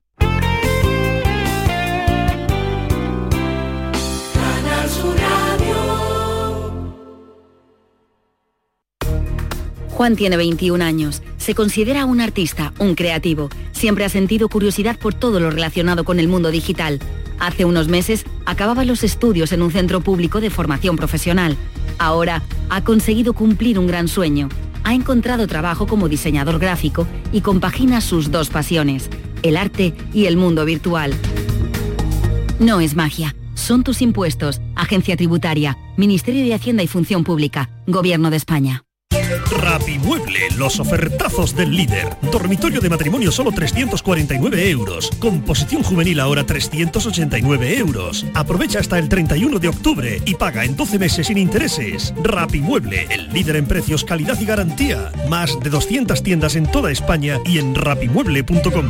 Juan tiene 21 años. Se considera un artista, un creativo. Siempre ha sentido curiosidad por todo lo relacionado con el mundo digital. Hace unos meses acababa los estudios en un centro público de formación profesional. Ahora ha conseguido cumplir un gran sueño. Ha encontrado trabajo como diseñador gráfico y compagina sus dos pasiones, el arte y el mundo virtual. No es magia, son tus impuestos, Agencia Tributaria, Ministerio de Hacienda y Función Pública, Gobierno de España. Rapimueble, los ofertazos del líder. Dormitorio de matrimonio solo 349 euros. Composición juvenil ahora 389 euros. Aprovecha hasta el 31 de octubre y paga en 12 meses sin intereses. Rapimueble, el líder en precios, calidad y garantía. Más de 200 tiendas en toda España y en rapimueble.com.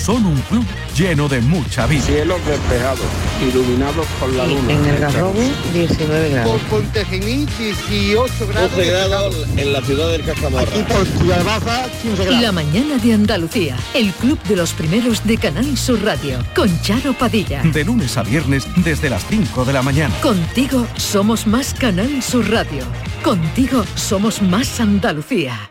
Son un club lleno de mucha vida. Cielos despejados, iluminados por la luna. En el Garrobo, 19 grados. Por Pontejení, 18 grados. 12 grados en la ciudad del Castamarra. Aquí por Ciudad Baja, 15 La mañana de Andalucía, el club de los primeros de Canal Sur Radio, con Charo Padilla. De lunes a viernes desde las 5 de la mañana. Contigo somos más Canal Sur Radio. Contigo somos más Andalucía.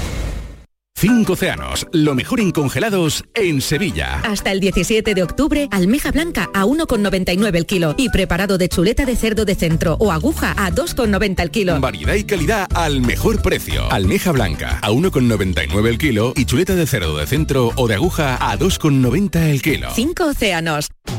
Cinco océanos, lo mejor en congelados en Sevilla. Hasta el 17 de octubre, almeja blanca a 1,99 el kilo y preparado de chuleta de cerdo de centro o aguja a 2,90 el kilo. Variedad y calidad al mejor precio. Almeja blanca a 1,99 el kilo y chuleta de cerdo de centro o de aguja a 2,90 el kilo. Cinco océanos.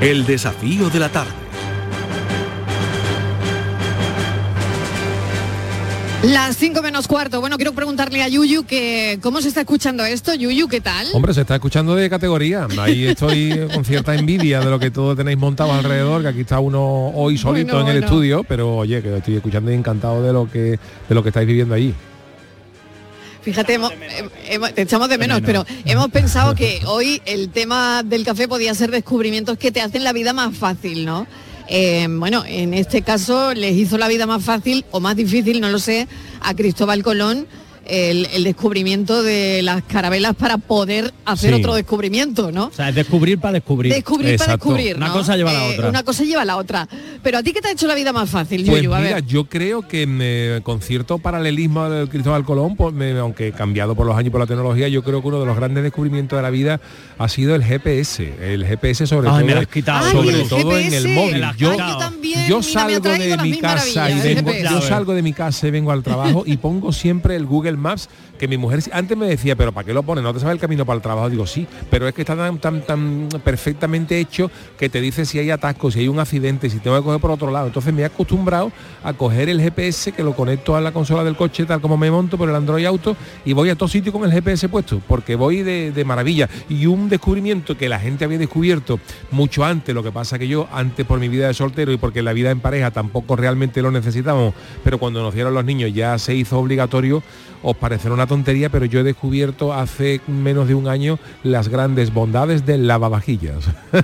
El desafío de la tarde. Las 5 menos cuarto. Bueno, quiero preguntarle a Yuyu que cómo se está escuchando esto. Yuyu, ¿qué tal? Hombre, se está escuchando de categoría. Ahí estoy con cierta envidia de lo que todos tenéis montado alrededor, que aquí está uno hoy solito Bueno, en el bueno. estudio, pero oye, que estoy escuchando y encantado de lo que de lo que estáis viviendo allí. Fíjate, hemos- hemos- te echamos de menos, pero hemos pensado que hoy el tema del café podía ser descubrimientos que te hacen la vida más fácil, ¿no? Eh, bueno, en este caso les hizo la vida más fácil o más difícil, no lo sé, a Cristóbal Colón el, el descubrimiento de las carabelas para poder hacer Sí. otro descubrimiento, ¿no? O sea, es descubrir para descubrir. Descubrir para descubrir, Una cosa lleva a la Eh, otra. Una cosa lleva a la otra. Pero a ti qué te ha hecho la vida más fácil, Pues Yuyu? A mira, ver. yo creo que me- con cierto paralelismo del Cristóbal Colón, pues me- aunque cambiado por los años y por la tecnología, yo creo que uno de los grandes descubrimientos de la vida ha sido el GPS. El GPS sobre Ay, todo, me lo has quitado. Ay, sobre el todo en el GPS. móvil. Yo, quitado. Ay, yo también, yo mira, me ha salgo de mi casa y vengo, GPS. yo salgo de mi casa y vengo al trabajo y pongo siempre el Google Maps que mi mujer antes me decía, pero ¿para qué lo pones? ¿No te sabes el camino para el trabajo? Digo, sí, pero es que está tan, tan, tan perfectamente hecho que te dice si hay atascos, si hay un accidente, si tengo que coger por otro lado. Entonces me he acostumbrado a coger el GPS que lo conecto a la consola del coche, tal como me monto por el Android Auto y voy a todo sitio con el GPS puesto, porque voy de, de maravilla. Y un descubrimiento que la gente había descubierto mucho antes, lo que pasa que yo antes por mi vida de soltero y porque la vida en pareja tampoco realmente lo necesitábamos, pero cuando nos dieron los niños ya se hizo obligatorio, os parecerá una tontería, pero yo he descubierto hace menos de un año las grandes bondades del lavavajillas.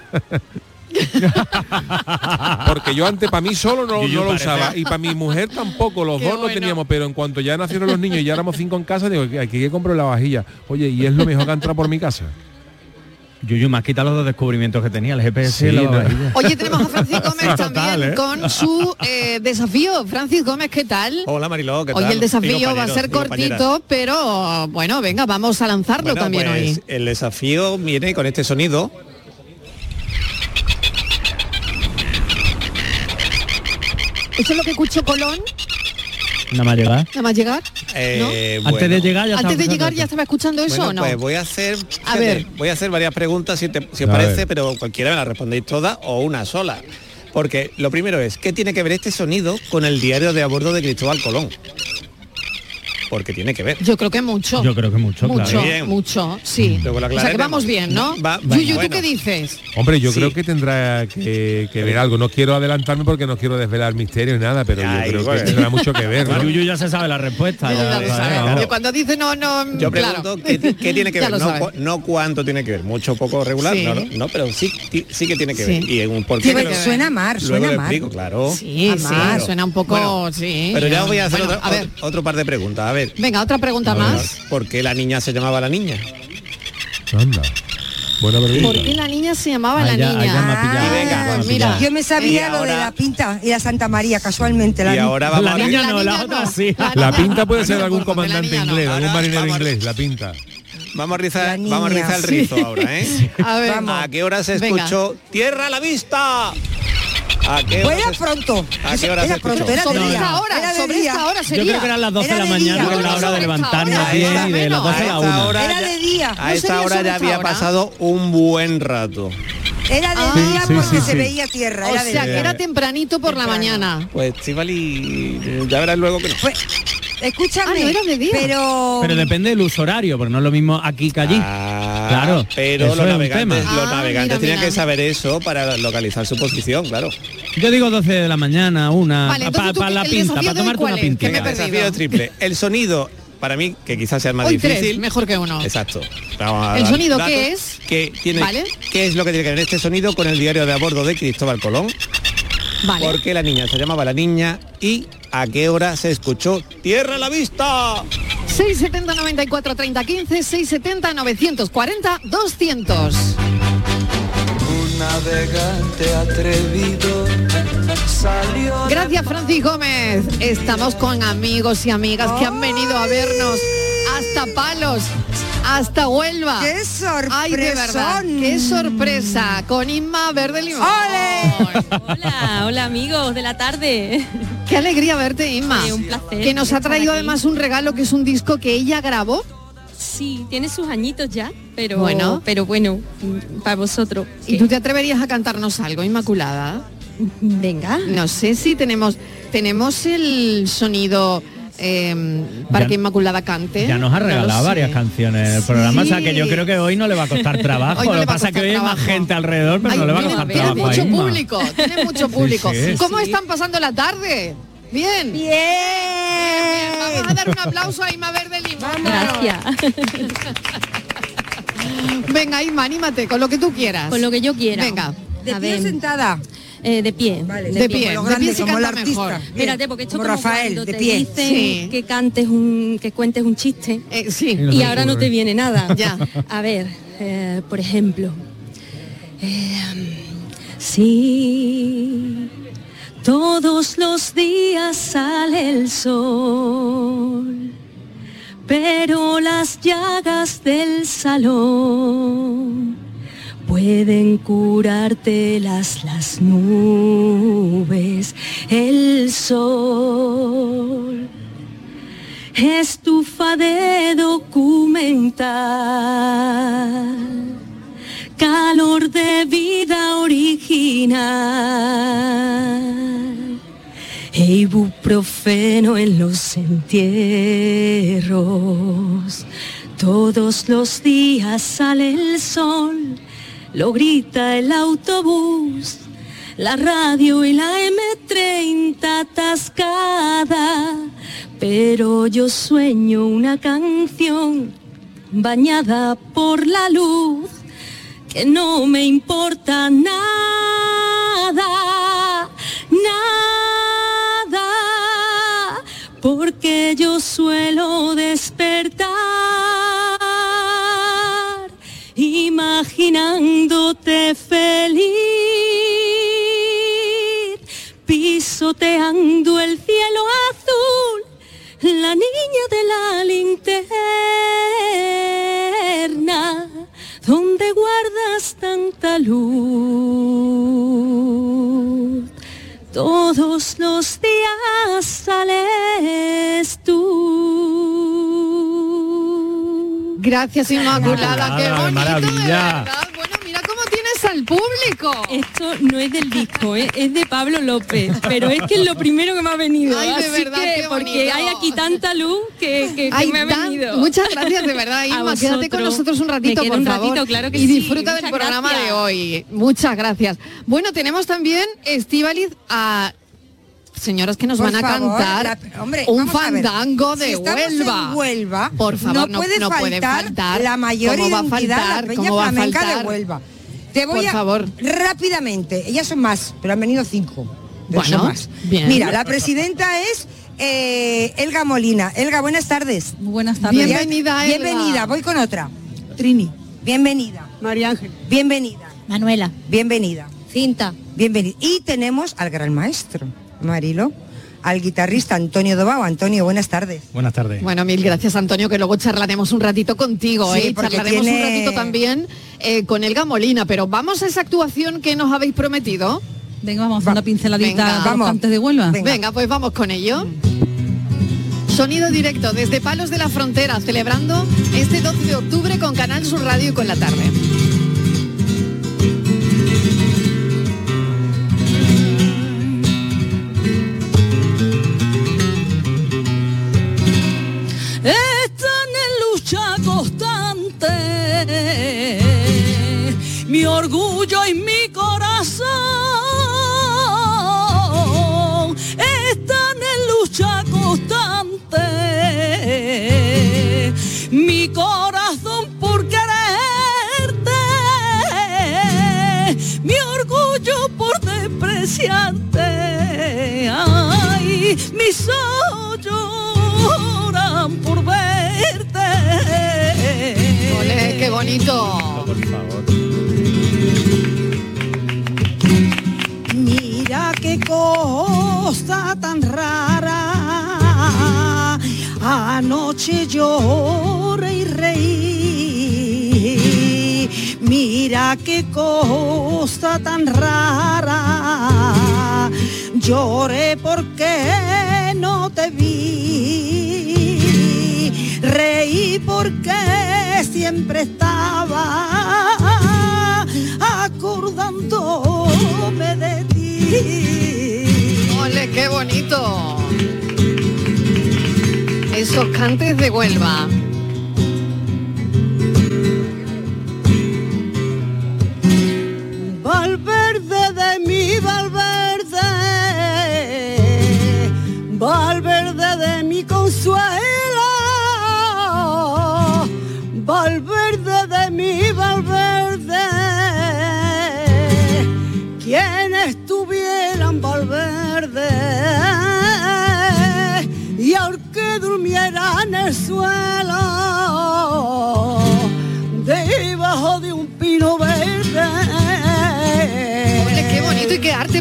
Porque yo antes para mí solo no, no lo usaba y para mi mujer tampoco, los Qué dos no bueno. teníamos, pero en cuanto ya nacieron los niños y ya éramos cinco en casa, digo que aquí que compro la vajilla. Oye, y es lo mejor que ha entrado por mi casa. Yuyu, me has quitado los dos descubrimientos que tenía, el GPS Sí, y la no. Oye, tenemos a Francis Gómez Total, también ¿eh? con su eh, desafío. Francis Gómez, ¿qué tal? Hola Mariló, ¿qué Hoy tal? el Y desafío va a ser cortito, pero bueno, venga, vamos a lanzarlo Bueno, también pues, hoy. El desafío viene con este sonido. ¿Eso es lo que escuchó Colón? Nada más llegar. Nada más llegar. Eh, Antes de llegar ya Antes estaba de llegar escuchando ya estaba escuchando eso Bueno, o no. pues voy a hacer, A ver. voy a hacer varias preguntas si, te- si os A parece, ver. pero cualquiera me la respondéis todas o una sola. Porque lo primero es, ¿qué tiene que ver este sonido con el diario de a bordo de Cristóbal Colón? Porque tiene que ver. Yo creo que mucho. Yo creo que mucho, Mucho, claro. Bien. mucho, sí. Luego la o sea que vamos bien, ¿no? Va- Yuyu, bueno. ¿tú qué dices? Hombre, yo Sí. creo que tendrá que, que ver algo. No quiero adelantarme porque no quiero desvelar misterios ni nada, pero yo creo bueno. que tendrá mucho que ver. ¿no? Yuyu ya se sabe la respuesta. Ya ya sabe. sabemos. Que cuando dice no, no, Yo claro. pregunto ¿qué, ti- qué tiene que ver, no, sabe. cu- no cuánto tiene que ver, mucho poco regular, Sí. no, no, pero sí, sí que tiene que ver. Sí. Y en que ver. Suena mar, suena mar. explico, claro. Sí, sí, Claro. suena un poco. Pero ya os voy a hacer otro par de preguntas. A ver, venga, otra pregunta más. ¿por qué la niña se llamaba la niña? Anda. Buena pregunta. ¿Por qué la niña se llamaba la niña? venga, Pues mira, Yo me sabía lo de la pinta y la Santa María, casualmente. La Y ahora vamos La a ver. niña La no, la niña otra no. sí. La La niña- pinta puede ser algún comandante no. inglés, algún marinero vamos inglés, la pinta. Vamos a rizar, vamos a rizar el sí. rizo ahora, ¿eh? A ver, ¿A qué hora se Venga. escuchó Tierra a la vista? ¿A qué hora era pronto. ¿A qué hora Era pronto, era de sobre día. esta hora, Era de sobre día. esta hora Yo sería. creo que eran las 12 de la de mañana, que es la hora de levantarnos bien y de las 12 a la esta 1. hora Era de día. A ¿No esta hora ya había pasado un buen rato. Era de Ah. día Sí, porque sí, se sí. veía tierra. O Era de sea, que día. era tempranito por la mañana. Pues Estivali, ya verás luego que no. Pues, escúchame, Ah, no de pero... Pero depende del uso horario, porque no es lo mismo aquí que allí. Ah, Claro, pero los navegantes, los Ah, navegantes mira, tenían mira. que saber eso para localizar su posición, claro. Yo digo 12 de la mañana, una, Vale, para la pinta, para tomarte una pinta. Que me desafío triple. El sonido, para mí, que quizás sea el más Hoy tres, difícil. mejor que uno. Exacto. Vamos a ¿El sonido qué es? ¿Qué, tiene, Vale. ¿Qué es lo que tiene que ver este sonido con el diario de a bordo de Cristóbal Colón? Vale. ¿Por qué la niña se llamaba la niña? ¿Y a qué hora se escuchó Tierra a la vista? 670 94 30 15 670 940 200 Un navegante atrevido salió. Gracias Francis Gómez. Estamos con amigos y amigas que han venido a vernos hasta Palos, hasta Huelva. ¡Qué Ay, de verdad, sorpresón! qué sorpresa. Con Inma Verde Limón. Hola, hola amigos de la tarde. Qué alegría verte, Inma. Sí, un placer Que nos ha traído además un regalo que es un disco que ella grabó. Sí, tiene sus añitos ya, pero Bueno. pero bueno, para vosotros. ¿Y tú te atreverías a cantarnos algo, Inmaculada? Venga. No sé si tenemos tenemos el sonido eh, para Ya- que Inmaculada cante. Ya nos ha regalado sé. varias canciones en el programa, o sea que yo Sí. creo que hoy no le va a costar trabajo. No Lo que pasa es que hoy hay más trabajo. gente alrededor, pero Ay, no le va a tiene- costar tiene trabajo. a mucho público, tiene mucho público. sí. ¿Cómo Sí. están pasando la tarde? Bien. Bien. bien. Vamos a dar un aplauso a Inma Verde Limón. Gracias. Venga, Inma, anímate con lo que tú quieras. Con lo que yo quiera. Venga. ¿De pie sentada? Eh, de pie. Vale, De pie, de grande, pie se como el canta artista. mejor. Bien, Espérate, porque esto como como Rafael, cuando de te pie. dicen Sí. que cantes un, que cuentes un chiste Eh, sí. Y no y se ahora no te viene nada. Ya. A ver, eh, por ejemplo, eh, sí, todos los días sale el sol, pero las llagas del salón pueden curarte las, las nubes, el sol estufa de documental, calor de vida original, e ibuprofeno en los entierros. Todos los días sale el sol, lo grita el autobús, la radio y la M30 atascada, pero yo sueño una canción bañada por la luz que no me importa nada, nada, porque yo suelo despertar imaginándote feliz, pisoteando el cielo azul, la niña de la linterna, donde guardas tanta luz. Todos los días sales tú. Gracias, Inmaculada. Qué bonito, maravilla. de verdad. Bueno, mira cómo tiene esa al público. Esto no es del disco, ¿eh? es de Pablo López, pero es que es lo primero que me ha venido. Ay, de así verdad, que, qué porque hay aquí tanta luz que, que- que Ay, me ha venido. muchas gracias, de verdad, A Irma. Quédate con nosotros un ratito, por un favor. ratito, claro que y sí. disfruta del programa gracias. de hoy. Muchas gracias. Bueno, tenemos también, Estivaliz, a señoras que nos Por van a cantar la- hombre, un fandango si de en Huelva. Huelva, Por favor, no, no puede no puede faltar faltar la mayor ¿Cómo va a la faltar? Peña ¿Cómo va a Flamenca de faltar? Huelva. Te voy Por a favor. rápidamente, ellas son más, pero han venido cinco. Bueno, más. bien. Mira, la presidenta es eh, Elga Molina. Elga, buenas tardes. Buenas tardes. Bienvenida, Elga. Bienvenida, voy con otra. Trini. Bienvenida. María Ángel. Bienvenida. Manuela. Bienvenida. Cinta. Bienvenida. Y tenemos al gran maestro, Marilo, al guitarrista Antonio Dobao. Antonio, buenas tardes. Buenas tardes. Bueno, mil gracias Antonio, que luego charlaremos un ratito contigo, Sí, ¿eh? porque charlaremos un ratito también eh, con Elga Molina, pero vamos a esa actuación que nos habéis prometido. Venga, vamos a hacer una pinceladita Venga. a los Vamos. cantes de Huelva. Venga. pues vamos con ello. Sonido directo desde Palos de la Frontera, celebrando este 12 de octubre con Canal Sur Radio y con la tarde. Mi corazón. Están en lucha constante, mi corazón por quererte, mi orgullo por despreciarte. Ay, mis ojos lloran por verte. Qué bonito. Anoche lloré y reí. Mira qué cosa tan rara. Lloré porque no te vi. Reí porque siempre estaba acordándome de ti. Ole, qué bonito. Esos cantes de Huelva.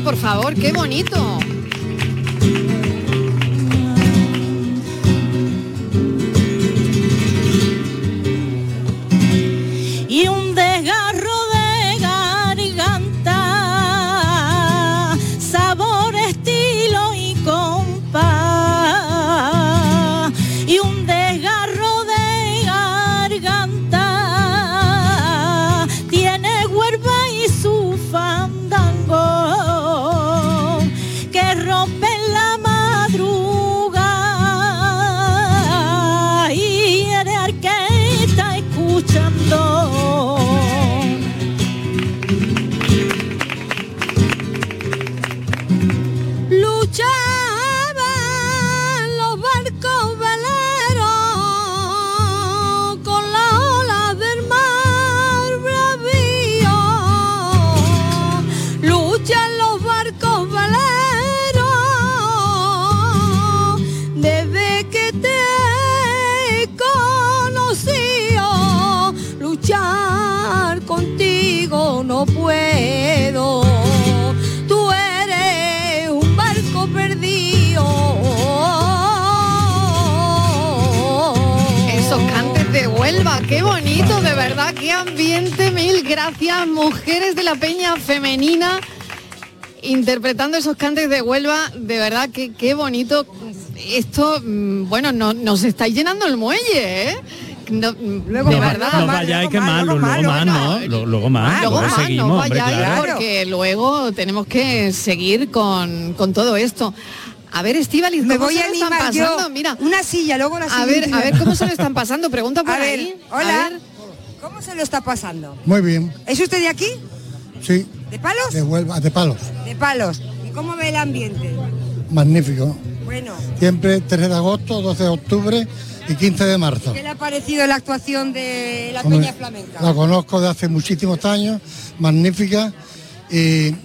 Por favor, qué bonito. Qué ambiente, mil gracias, mujeres de la peña femenina, interpretando esos cantes de Huelva, de verdad, que qué bonito. Esto, mm, bueno, no, nos estáis llenando el muelle, ¿eh? no, Luego de más, verdad. No vayáis que más, luego, más, ¿no? Luego, luego más, Luego luego más, seguimos, no hombre, claro. porque luego tenemos que seguir con, con todo esto. A ver, Estivaliz, Me ¿cómo voy se a lo están animar yo. pasando? Mira, Una silla, luego la a ver, a ver cómo se lo están pasando. Pregunta por A ver, ahí. hola. A ver. ¿Cómo se lo está pasando? Muy bien, ¿Es usted de aquí? sí, ¿De palos? de Huelva, de palos. De palos. ¿Y cómo ve el ambiente? Magnífico. Bueno, Siempre 3 de agosto, 12 de octubre y 15 de marzo. ¿qué le ha parecido la actuación de la Peña Flamenca? La conozco de hace muchísimos años, magnífica y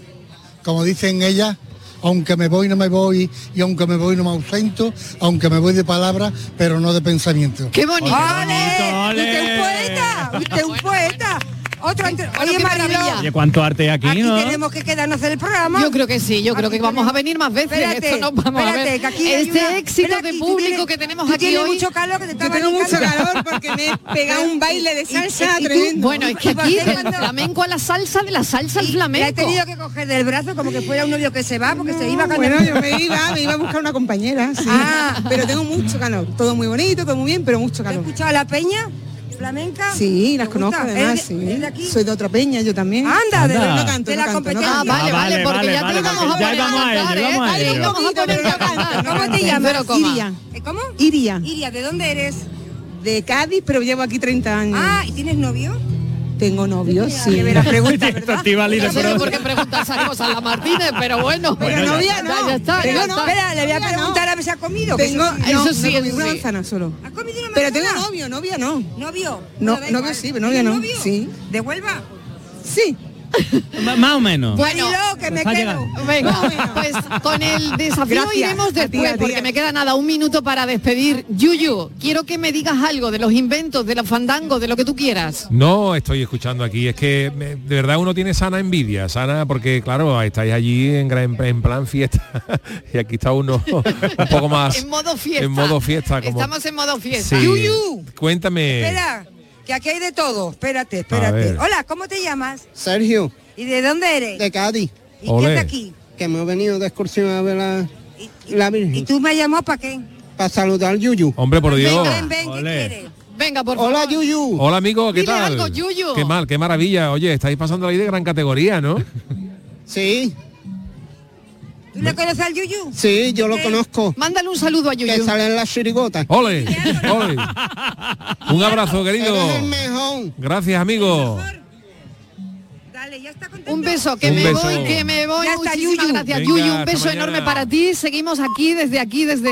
como dicen ellas, aunque me voy no me voy y aunque me voy no me ausento, aunque me voy de palabra, pero no de pensamiento. ¡Qué bonito! ¡Ole! ¡Usted es un poeta! ¡Usted es un poeta! Otro ante- Oye, qué Mariló, maravilla. Oye, cuánto arte aquí, aquí ¿no? tenemos que quedarnos a hacer el programa. Yo creo que sí, yo creo que vamos a venir más veces. Espérate, Esto nos vamos a espérate, ver. que aquí este una- éxito de aquí, tú público tienes- que tenemos aquí hoy. mucho calor que te está Yo tengo mucho calor porque me he pegado un baile de salsa y- y tremendo. Bueno, es que aquí del flamenco a la salsa, de la salsa al Le he flamenco. tenido que coger del brazo como que fuera un novio que se va porque se iba a Bueno, yo me iba, me iba a buscar una compañera, sí. Ah. Pero tengo mucho calor. Todo muy bonito, todo muy bien, pero mucho ¿Has calor. escuchado a la peña flamenca? Sí, las ¿Te conozco gusta? además, ¿Eres de- sí. de aquí? Soy de otra peña, yo también. Anda, de, Anda. No canto, de no la canto, competencia. Ah, vale, Ah, vale, vale, porque vale, ya vale, te vamos a poner cantar, ¿eh? vamos a poner a cantar. ¿Cómo te llamas? Iria. ¿Eh, ¿Cómo? Iria. Iria, ¿de dónde eres? De Cádiz, pero llevo aquí 30 años. Ah, ¿y tienes novio? Tengo novio, sí. la pregunta, ¿verdad? No sé por qué pregunta esas cosas la Martínez, pero bueno. Pero Bueno, novia no. ya está, ya Tengo está. no- Espera, le voy a preguntar a ver si ha comido. Tengo, eso sí. no, Eso sí, no comí eso una sí. manzana solo. ¿Has comido una Pero tengo novio, novia no. ¿Novio? No, novio sí, pero novia ¿Tienes no. novio? Sí. ¿De Huelva? Sí. Más o menos. Bueno, que me quedo. Venga, pues con el desafío Gracias, iremos después, ti. porque me queda nada, un minuto para despedir. Yuyu, quiero que me digas algo de los inventos, de los fandangos, de lo que tú quieras. No, estoy escuchando aquí. Es que de verdad uno tiene sana envidia, sana porque claro, estáis allí en, gran- en plan fiesta y aquí está uno un poco más En modo fiesta. en modo fiesta. Como, Estamos en modo fiesta. Sí. Yuyu. Cuéntame. Espera, que aquí hay de todo. Espérate, espérate. Hola, ¿cómo te llamas? Sergio, ¿Y de dónde eres? de Cádiz, ¿Y qué Olé. es de aquí? que hemos venido de excursión a ver la, ¿Y Virgen. tú me llamó para qué? Para saludar al Yuyu. Hombre, por Dios. Ven, ven, ¿qué quieres? Venga, por favor. Hola Yuyu. Hola amigo, ¿qué Dile tal? algo, Yuyu. Qué mal, qué maravilla. Oye, estáis pasando ahí de gran categoría, ¿no? Sí, ¿Tú le conoces al Yuyu? sí, yo lo conozco. Mándale un saludo a Que Yuyu. sale en la chirigota. Ole, ole. Un abrazo, querido. Eres el mejor. Gracias, amigo. Dale, ya está contento. Un beso, que Un me beso. voy, que me voy. Ya está, Muchísimas Yuyu. gracias, Venga, Yuyu. Un beso enorme para ti. Seguimos aquí, desde aquí, desde